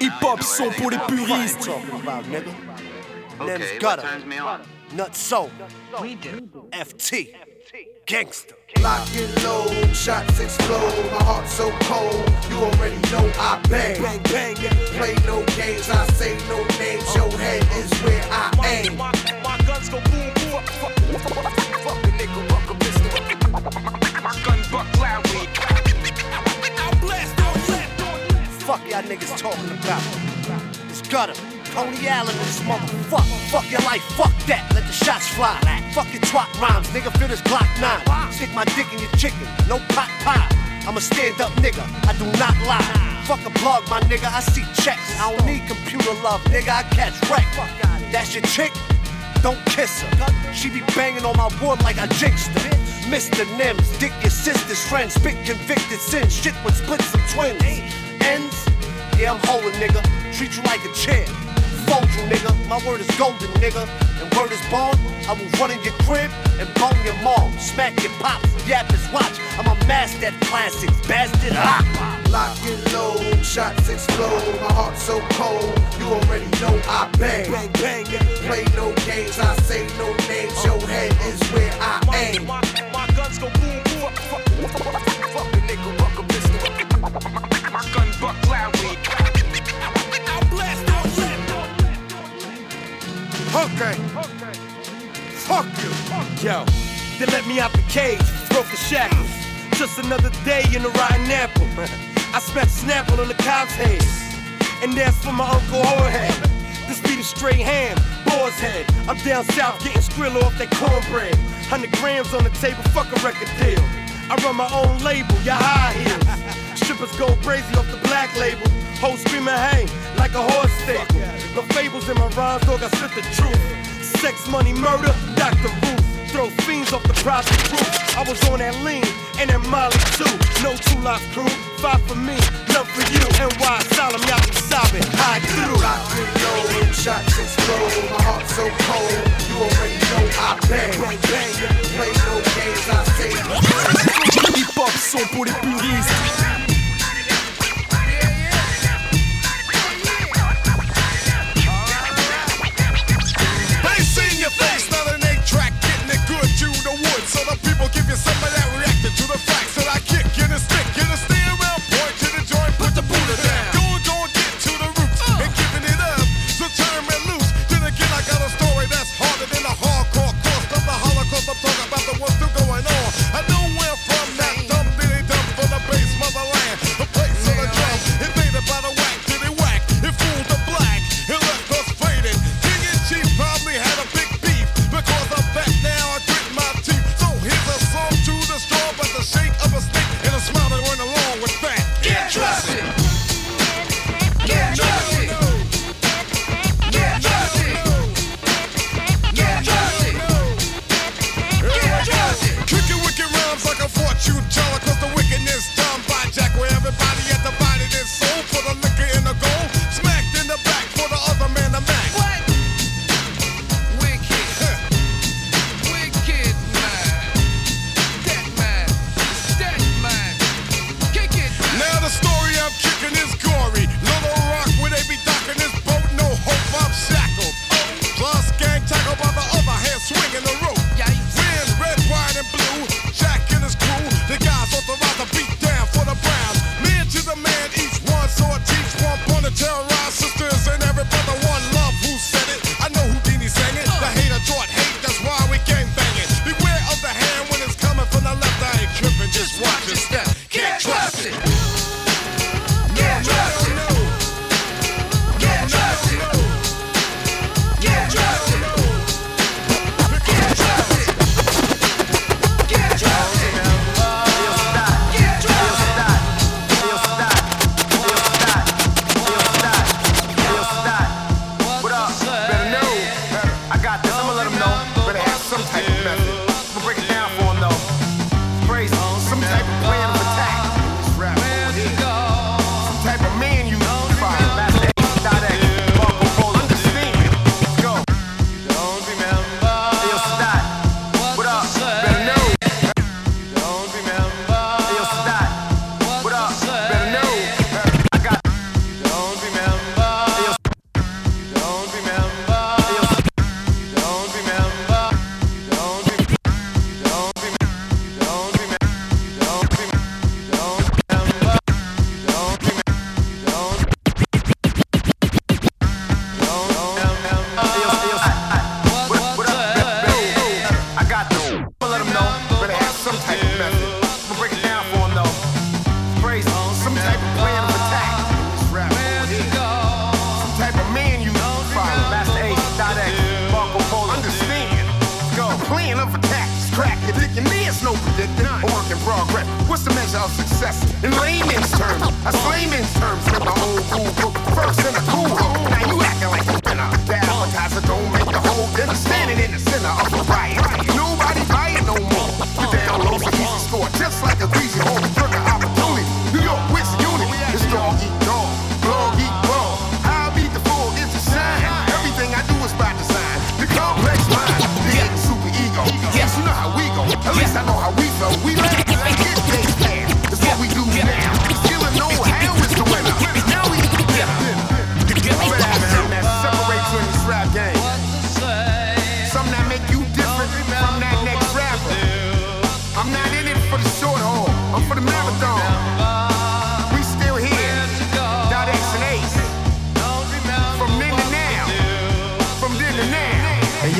Hip-hop son pour les puristes. Name's Gutter. Nutso. FT. Gangster. Lock and load, shots explode. My heart so cold, you already know I bang. Bang, bang, Play no games, I say no names. Your head is where I aim. My, my guns go boom, boom. Fuck, fuck, fuck a nigga, fuck a pistol. My gun buck loudly. I'll blast on you. Fuck y'all niggas talking about. It's Gutter. Tony Allen and this motherfucker. Fuck your life, fuck that. Let the shots fly. Fuck your twat rhymes, nigga. Feel this Glock 9. Stick my dick in your chicken, no pot pie. I'm a stand up nigga, I do not lie. Fuck a blog, my nigga, I see checks. I don't need computer love, nigga, I catch wreck. That's your chick? Don't kiss her. She be banging on my wood like I jinxed her. Mr. Nims, dick your sister's friend, spit convicted sin, shit would split some twins. Yeah, I'm holding, nigga. Treat you like a chair. Fold you, nigga. My word is golden, nigga. And word is bond. I will run in your crib and bone your mom. Smack your pops, yap his watch. I'm a master at classics, bastard. Ah. Lock and load, shots explode. My heart so cold, you already know I bang. Bang, bang, Play no games, I say no names. Your head is where I My, aim. my, my guns go boom, boom. Fuck, fuck, fuck a nigga, fuck a pistol. Buck loudly. I'll blast Okay. Fuck you. Yo, they let me out the cage, broke the shackles. Just another day in the rotten apple. I smacked Snapple on the cop's head. And that's for my Uncle Jorge. This be the straight ham, boar's head. I'm down south getting skrill off that cornbread. 100 grams on the table, fuck a record deal. I run my own label, your high heels. Strippers go crazy off the black label. Hoes screaming, hey, like a horse staple. No fables in my rhymes, dog, I spit the truth. Sex, money, murder, Dr. Ruth. Throw fiends off the prostitute. I was on that lean and that Molly too. No two lots crew, five for me, none for you. NY Solemn, y'all be sobbing, high through. Lock and load, shots explode. My heart so cold, you already know I bang. bang, Play no games, I say. Hip-hop son pour les puristes. Terms, in old cool book, first in the cool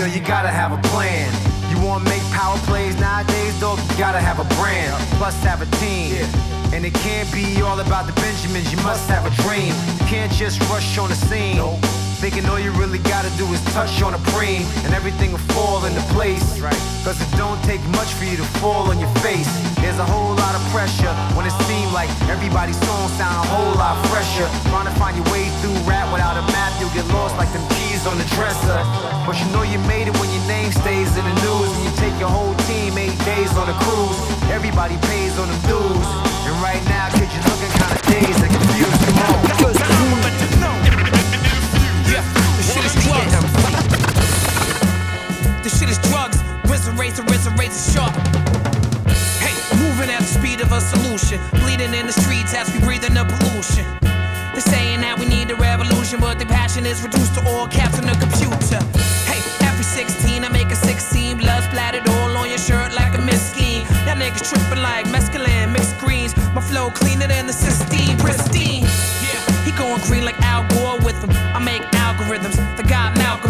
now. You gotta have a plan. You wanna make power plays nowadays, dog? You gotta have a brand, plus have a team. And it can't be all about the Benjamins, you must have a dream. You can't just rush on the scene. Thinking all you really gotta do is touch on a preem, and everything will fall into place. Cause it don't take much for you to fall on your face. There's a whole lot of pressure when it seems like everybody's song sound a whole lot fresher. Trying to find your way through rap without a map, you'll get lost like them keys on the dresser. But you know you made it when your name stays in the news. When you take your whole team eight days on a cruise, everybody pays on the dues. And right now, kid, you're looking kinda dazed and confused. Come on. Yeah, this shit is drugs. This shit is drugs. Razor, razor, razor, razor sharp. Hey, moving at the speed of a solution. Bleeding in the streets as we breathe in the pollution. They're saying that we need a revolution, but their passion is reduced to all caps on the computer. Hey, every 16, I make a 16. Blood splattered all on your shirt like a miskin. Y'all niggas tripping like mescaline, mixed greens. My flow cleaner than the Sistine, pristine.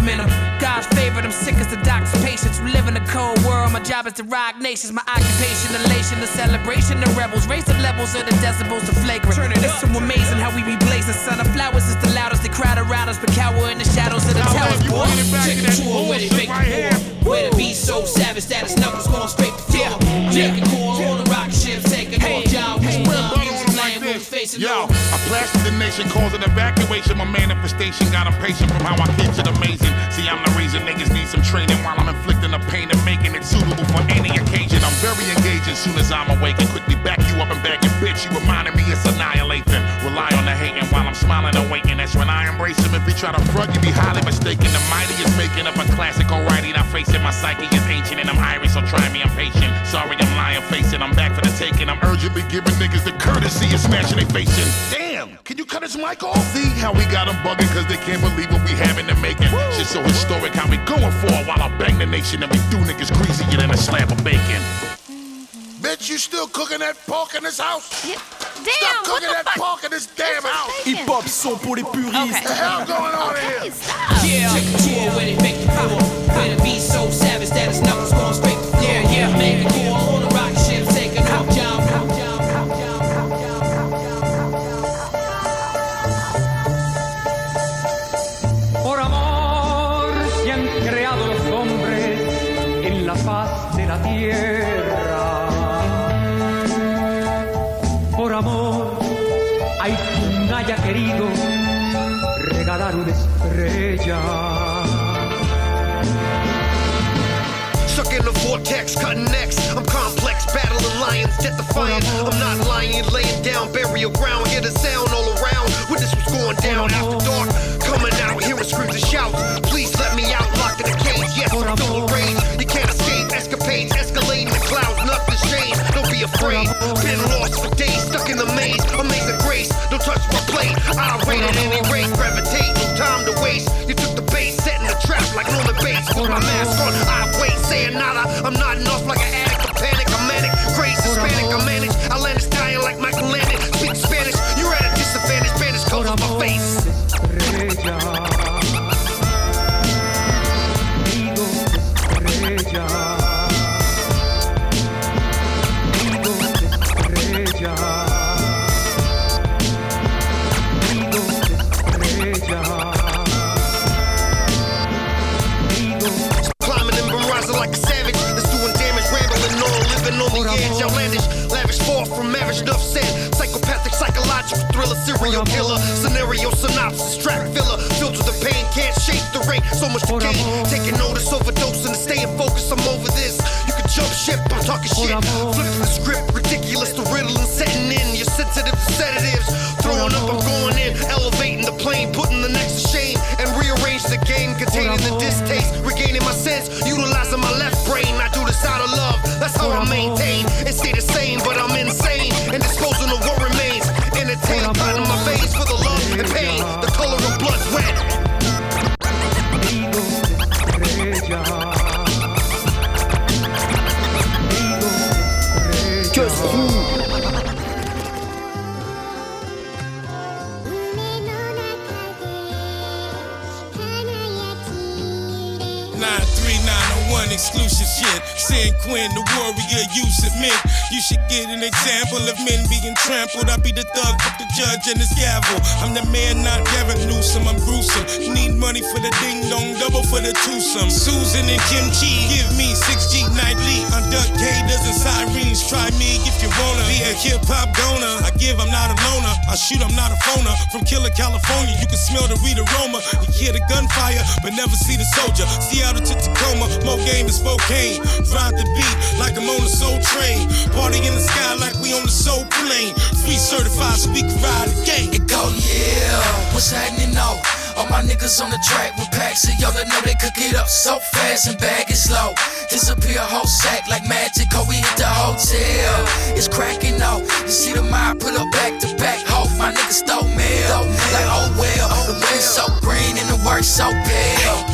God in them. God's favorite, I'm sick as the doctor's patients. We live in a cold world, my job is to rock nations. My occupation, elation, the celebration, the rebels. Raise the levels of the decibels, the flagrant. Turn it it's so amazing how we be blazing. Son of flowers is the loudest, they crowd around us, but cower in the shadows of the Now, towers. you boy. bring it Check to the where they make right the Where the beat so savage that his knuckles going straight to the floor. Making core on the rocket ships, lane, like we this. facing Yo, no. I blasted the nation, caused an evacuation. My manifestation got impatient from how I keeps it amazing. See, I'm the reason niggas need some training while I'm inflicting the pain and making it suitable for any occasion. I'm very engaging soon as I'm awake and quickly back you up and back your bitch. You reminding me it's annihilating. Rely on the hating while I'm smiling and waiting. That's when I embrace him. If you try to front, you be highly mistaken. The mighty is making up a classic alrighty. Now facing my psyche is ancient and I'm Irish, so try me, I'm patient. Sorry, I'm lying, facing. I'm back for the taking. I'm urgently giving niggas the courtesy of smashing they facing. Damn, can you cut his mic off? See how we got them bugging cause they can't believe what we have in the making. Shit so historic how we going for it while I bang the nation and we do niggas greasier than a slab of bacon. Bitch, you still cooking that pork in this house? Damn, Stop what cooking the that fuck? pork in this damn house. Hip hop son pour les puristes. Okay. The hell going on in Okay, here? stop. Yeah, check the tour where they make the tour. Where the beat so savage that his knuckles lions, living on the edge, outlandish, lavish, far from marriage, enough said. Psychopathic, psychological thriller, serial killer, scenario synopsis, track filler, filter the pain, can't shake the rain. So much to gain, taking notice, overdosing, and staying focused. I'm over this. You can jump ship, I'm talking shit. Flipping the script, ridiculous, the riddle and setting in. You're sensitive to sedatives, throwing up, I'm going in, elevating the plane, putting the next to shame, and rearrange the game, containing the distaste, regaining my sense, utilizing. 93901 exclusive shit. San Quinn, the warrior, you submit. You should get an example of men being trampled. I be the thug with the judge and his gavel. I'm the man, not Gavin Newsom. I'm gruesome. Need money for the ding dong, double for the twosome. Susan and Kim Chi, give me 6G nightly. I'm Duck Gators and sirens. Try me if you wanna be a hip hop goner. I give, I'm not a loner. I shoot, I'm not a phoner. From Killer, California, you can smell the weed aroma. You hear the gunfire, but never see the soldier. Seattle to Tacoma, game than Spokane. Ride the beat like I'm on a soul train. Party in the sky like we on the soul plane. Free certified so we can ride again. It go, yeah. What's happening now? All my niggas on the track with packs of y'all that know they cook it up so fast and bag it slow. Disappear whole sack like magic, oh we hit the hotel. It's cracking out. You see the mob pull up back to back. Hope my niggas stole mail. Like oh well, oh, the wind's so green and the work so pale.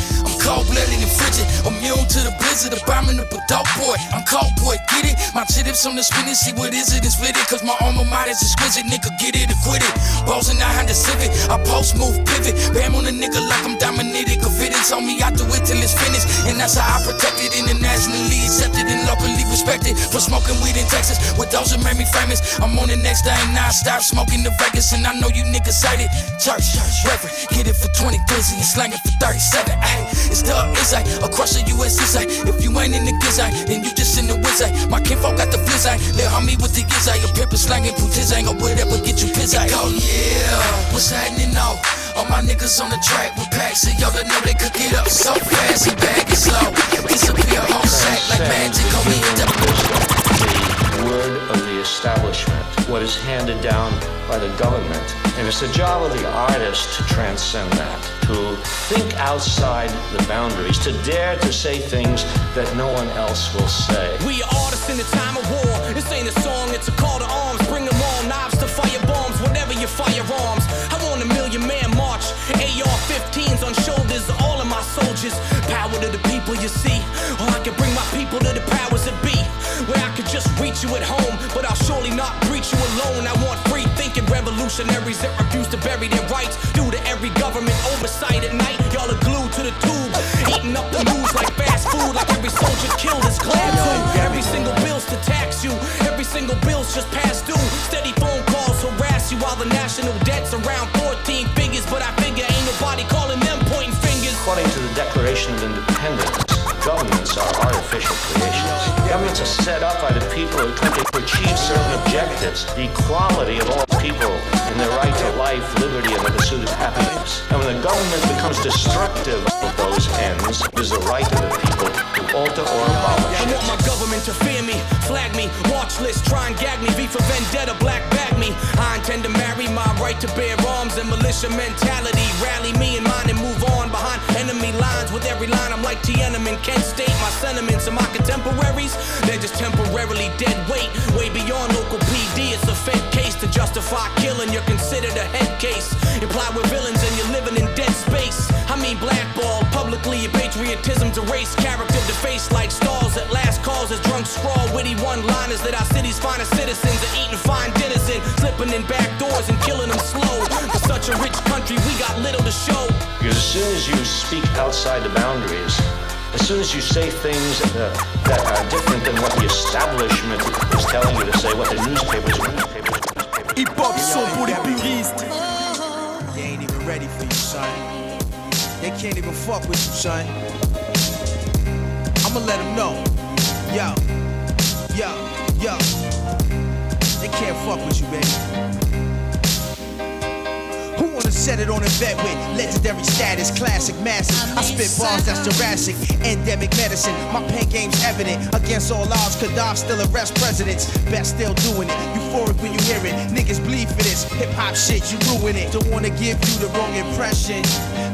I'm cold blooded and frigid, immune to the blizzard, abominable dope boy. I'm cold boy, get it? My chips on the spinach, see what is it and split it. Cause my alma mater's exquisite, nigga, get it or quit it. Balls in the Honda Civic, I post move pivot. Bam on a nigga like I'm dominated. Confidence on me, I do it till it's finished. And that's how I protect it internationally accepted and locally respected. For smoking weed in Texas, with those that made me famous. I'm on the next now I stop smoking the Vegas. And I know you niggas hate it. Church, reverend, get it for 20 glizzy and slang it for 37. Ay, it's the Izzy, across the US Izzy. If you ain't in the gizzy, then you just in the wizzy. My kinfolk got the flizzy. Lil homie with the gizzy. A pimp is slanging putizzy or whatever get you pizzy. Oh yeah, what's happening now? All my niggas on the track with packs of y'all that know they cook it up so fast and bag it slow. Disappear whole sack like magic. Oh, establishment, what is handed down by the government. And it's the job of the artist to transcend that, to think outside the boundaries, to dare to say things that no one else will say. We are artists in the time of war. This ain't a song, it's a call to arms. Bring them all, knives to fire bombs, whatever your firearms. I want a million man march. AR 15s on shoulders, all of my soldiers. Power to the people, you see. Or I can bring my people to the powers that be. Could just reach you at home, but I'll surely not reach you alone. I want free thinking revolutionaries that refuse to bury their rights due to every government oversight at night. Y'all are glued to the tube, eating up the news like fast food, like every soldier killed is glad to. Every single bill's to tax you, every single bill's just past due. Steady phone calls harass you while the national debt's around 14 figures, but I figure ain't nobody calling them pointing fingers. According to the Declaration of Independence, governments are artificial creations. Governments are set up by the people who to achieve certain objectives. The equality of all people and their right to life, liberty, and the pursuit of happiness. And when the government becomes destructive of those ends, it is the right of the people to alter or abolish I want my government to fear me, flag me, watch list, try and gag me, V for vendetta, black bag me. I intend to marry my right to bear arms and militia mentality. Rally me and mine and move on With every line, I'm like Tiananmen, Kent State. My sentiments and my contemporaries, they're just temporarily dead weight. Way beyond local PD, it's a fed case to justify killing. You're considered a head case. Imply we're villains and you're living in dead space. I mean, blackball publicly, your patriotism patriotism's erased. Character defaced like stalls at last calls as drunk scrawl. Witty one liners that our city's finest citizens are eating fine dinners in. Slipping in back doors and killing them slow. For such a rich country, we got little to show. Because as soon as you speak outside the boundaries, as soon as you say things uh, that are different than what the establishment is telling you to say, what the newspapers, newspapers, newspapers. Hip hop son pour les puristes. They ain't even ready for you, son. They can't even fuck with you, son. I'ma let them know. Yo, yo, yo. They can't fuck with you, baby. Set it on a bed with legendary status, classic massive. I spit bars that's Jurassic, endemic medicine. My pain game's evident. Against all odds, Gaddafi still arrest presidents. Best still doing it. Euphoric when you hear it. Niggas bleed for this. Hip hop shit, you ruin it. Don't wanna give you the wrong impression.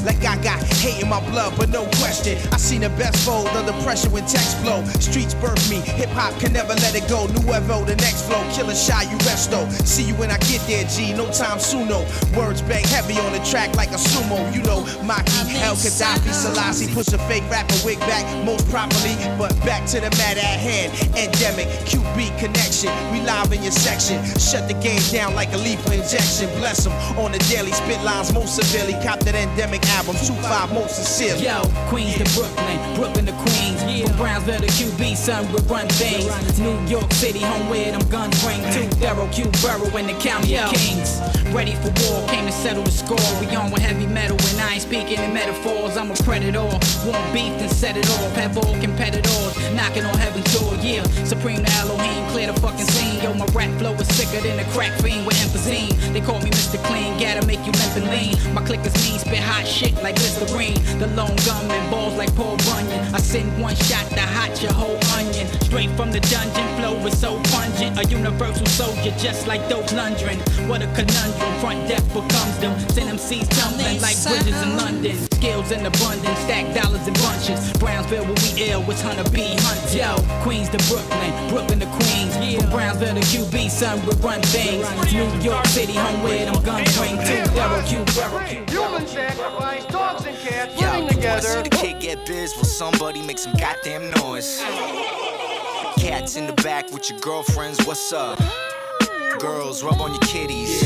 Like I got hate in my blood, but no question. I seen the best fold under pressure when text flow. Streets birth me. Hip hop can never let it go. Nuevo, the next flow. Killer shy, you resto. See you when I get there, G. No time soon, no. Words bang heavy on the track like a sumo. You know, Maki, El Gaddafi, Selassie. Push a fake rapper wig back most properly. But back to the matter at hand. Endemic, QB connection. We live in your section. Shut the game down like a lethal injection. Bless them on the daily spit lines most severely. Cop that endemic album, 2-5 most sincerely. Yo, Queens to Brooklyn, Brooklyn to Queens. From Brownsville to QB, son, we run things. New York City, home where them guns ring. Two thorough, Q Borough in the county of Kings. Ready for war, came to settle the score. We on with heavy metal, and I ain't speaking in metaphors. I'm a predator. Want beef, then set it off. Have all competitors knocking on heaven's door. Yeah, Supreme to Elohim, clear the fucking scene. Yo, my rap flow is sicker than a crack fiend with emphyseme. They call me Mr. Clean, gotta make you limp and lean. My click is mean, spit hot shit like Listerine. The lone gunman, balls like Paul Bunyan. I send one shot to hot your whole onion. Straight from the dungeon, flow is so pungent. A universal soldier, just like Dolph Lundgren. What a conundrum, front death becomes them. Send them seas tumbling like bridges in London. Skills in abundance, stack dollars in bunches. Brownsville where we ill, with Hunter B. Hunt. Yo, Queens to Brooklyn, Brooklyn to Queens. From Brownsville to QB, son, we run things. New York City, home where them guns ring. Two Darrow, Q, Barrel, Q. Human sacrifice, dogs and cats Yo, living wanna together. see the kid get biz? Will somebody make some goddamn noise? Cats in the back with your girlfriends, what's up? Girls, rub on your kitties.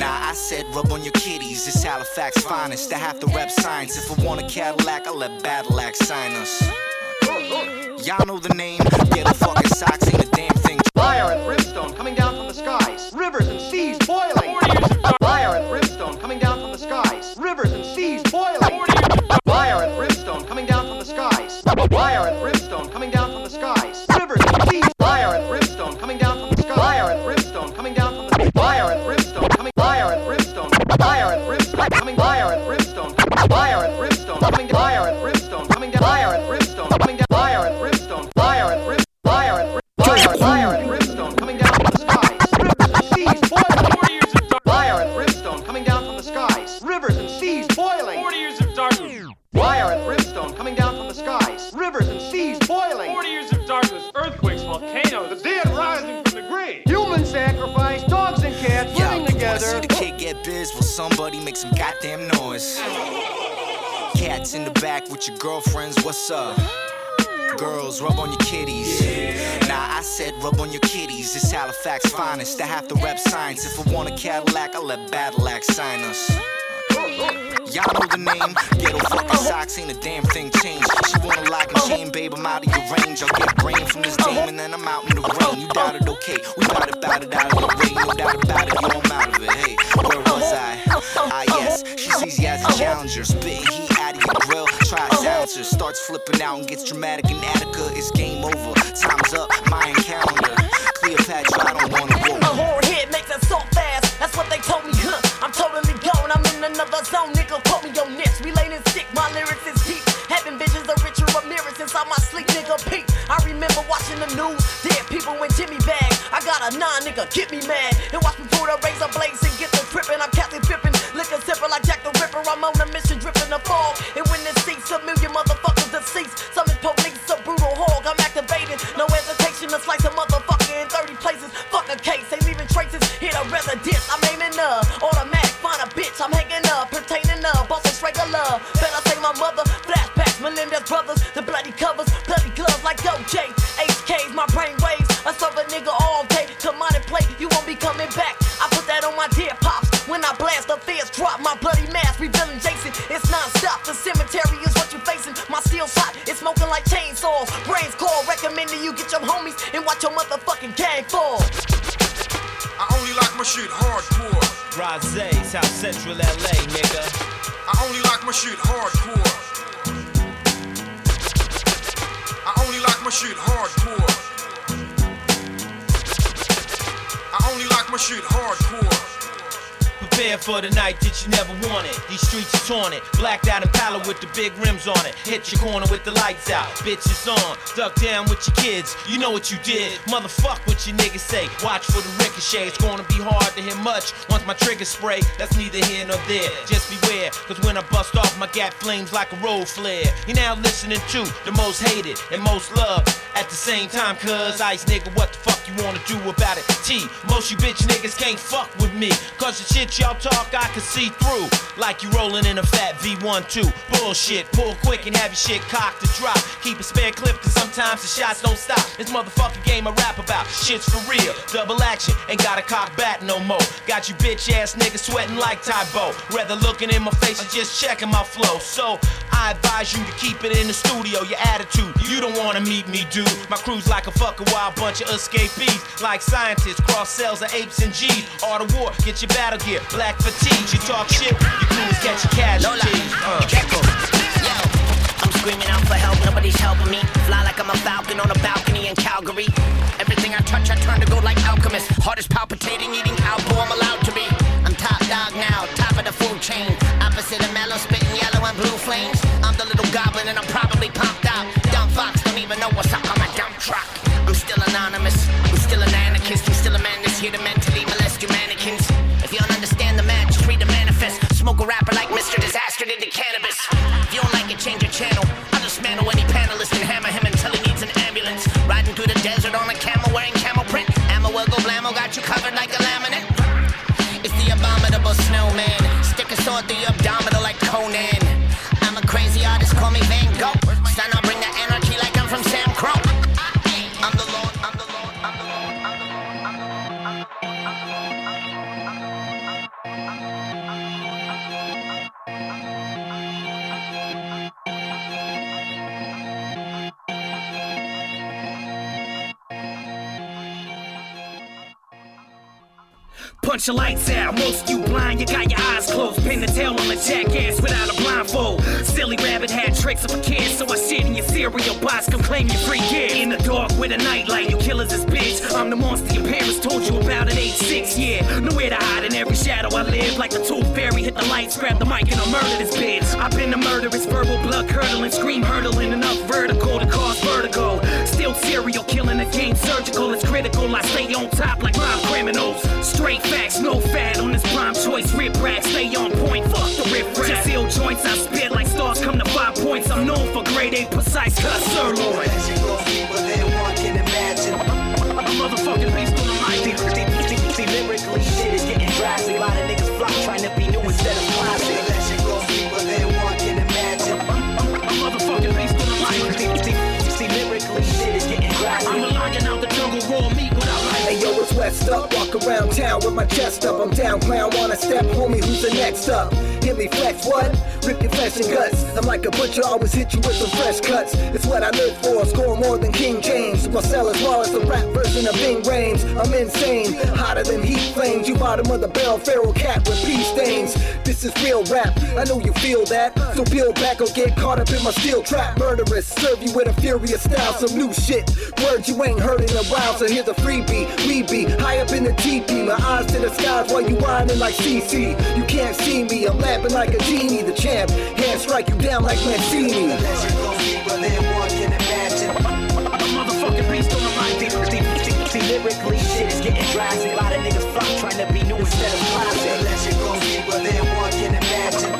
Nah, I said rub on your kitties. It's Halifax finest. I have to rep science. If I want a Cadillac, I'll let Badillac sign us. Y'all know the name. Ghetto fucking socks, ain't a damn thing. Fire and brimstone coming down from the skies. Rivers and seas boiling. Fire and brimstone coming down from the skies. Rivers and seas boiling. Girls, rub on your kitties. Nah, I said rub on your kitties. It's Halifax finest. I have to rep science. If I want a Cadillac, I'll let Badillac sign us. Y'all know the name. Ghetto fucking socks, ain't a damn thing changed. She wanna lock and chain, babe, I'm out of your range. I'll get brain from this game and then I'm out in the rain. You doubt it, okay? We bout it, bout it out of the rain. No doubt about it, yo, I'm out of it. Hey, where was I? Ah, yes, she sees you as a challenger. Spitting heat grill. Try. Starts flipping out and gets dramatic in Attica. It's game over. Time's up, Mayan calendar. Cleopatra, I don't wanna A go. horn hit makes it so fast. That's what they told me, huh? I'm totally gone. I'm in another zone, nigga. Quote me your niche. Relating sick, my lyrics is deep. Having visions of Richard Ramirez inside my sleep, nigga. Peep. I remember watching the news. Dead people in Jimmy bag. I got a nine, nigga. Get me mad. And watch me pull the razor blades and get the trippin'. I'm Captain Pippin. Liquor sipper like Jack the Ripper. I'm on a mission, homies and watch your motherfucking gang fall. I only like my shit hardcore. Rosé, South Central LA, nigga. I only like my shit hardcore. I only like my shit hardcore. I only like my shit hardcore. Prepare for the night that you never wanted. These streets are taunted. Blacked out pallid with the big rims on it. Hit your corner with the lights out. bitch Bitches on. Duck down with your kids. You know what you did. Motherfuck what your niggas say. Watch for the ricochet. It's gonna be hard to hit much once my trigger spray. That's neither here nor there. Just beware. Cause when I bust off, my gap flames like a road flare. You now listening to the most hated and most loved at the same time. Cause ice nigga, what the fuck you wanna do about it? T, most you bitch niggas can't fuck with me. Cause the shit y'all talk, I can see through. Like you rolling in a fat V1 2. Bullshit, pull quick and have your shit cocked to drop. Keep a spare clip, cause sometimes the shots don't stop. This motherfucking game I rap about, shit's for real. Double action, ain't got a cock bat no more. Got you bitch ass niggas sweating like Tae Bo. Rather looking in my face and just checking my flow. So I advise you to keep it in the studio, your attitude. You don't wanna meet me, dude. My crew's like a fucking wild bunch of escapees. Like scientists, cross cells of apes and G's. All the war, get your battle gear, black fatigue. You talk shit, your crew is catching casualties. Uh. I'm screaming out for help, nobody's helping me. Fly like I'm a falcon on a balcony in Calgary. Everything I touch, I turn to gold like alchemist. Heart is palpitating, eating alpo, I'm allowed to be. I'm top dog now, top of the food chain. Opposite of mellow, spitting yellow and blue flames. I'm the little goblin and I'm probably pumped out. Dumb fox don't even know what's up on my dump truck. I'm still anonymous, I'm still an anarchist, I'm still a man that's here to mentally Punch your lights out, most you blind, you got your eyes closed. Pin the tail on a jackass without a blindfold. Silly rabbit had tricks of a kid, so I shit in your cereal box, come claim your free kid. In the dark with a nightlight, you killers is bitch. I'm the monster your parents told you about at age six, yeah. Nowhere to hide in every shadow I live. Like the tooth fairy, hit the lights, grab the mic, and I'll murder this bitch. I've been a murderous, verbal blood curdling, scream hurdling, enough vertical to cause vertigo. Still serial killing, the game surgical, it's critical. I stay on top like mob criminals. Straight facts, no fat on this prime choice. Rip rack, stay on point, fuck the rip rap. Just ill joints, I spit like stars come to five points. I'm known for grade A precise cut sirloin. West up. Walk around town with my chest up. I'm down, clown. Wanna step, homie? Who's the next up? Hit me flex, what? Rip your flesh and guts. I'm like a butcher, always hit you with some fresh cuts. It's what I live for. Score more than King James. Marsellus Wallace the rap version of Ving Rhames. I'm insane, hotter than heat flames. You bottom of the barrel, feral cat with pea stains. This is real rap. I know you feel that. So peel back or get caught up in my steel trap. Murderous, serve you with a furious style. Some new shit. Words you ain't heard in a while. So here's a freebie. We be high up in the teepee. My eyes to the skies while you whining like CC. You can't see me. I'm laughing like a genie. The champ. Hand strike you down like Mancini. A motherfucking beast on the mic. See, see, see, lyrically, shit is getting drastic. A lot of niggas flock trying to be new instead of classic. That shit goes deeper than one can imagine.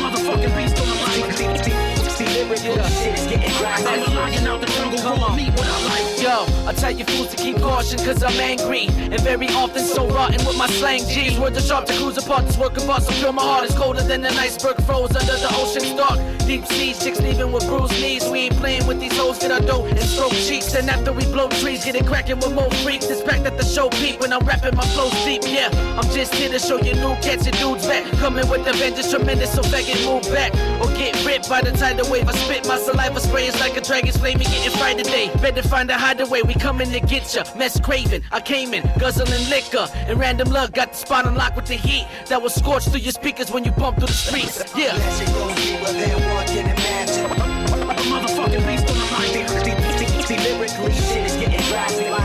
Motherfucking beast on the mic. See, see, see, lyrically, shit is getting drastic. I'm a lion out the jungle, raw meat without life. Yo, I tell you to keep caution cause I'm angry. And very often so rotten with my slang G's Words are sharp to cruise apart, this work of art So pure my heart is colder than an iceberg froze Under the ocean's dark, deep seas Chicks leaving with bruised knees. We ain't playing with these hoes, get our dough and stroke cheeks. And after we blow trees, get it cracking with more freaks. Expect at the show peak when I'm rapping my flows deep Yeah, I'm just here to show you new cats and dudes back. Coming with the vengeance tremendous, so faggot move back. Or get ripped by the tidal wave. I spit my saliva spray is like a dragon's flame We getting fried today, better find a hideaway We coming to get ya, mess craving. I came in, guzzling liquor And Randam Luck got the spot on lock with the heat That was scorched through your speakers when you bump through the streets. Yeah. A motherfucking beast on the mic. See, see, see, lyrically, shit is getting drastic.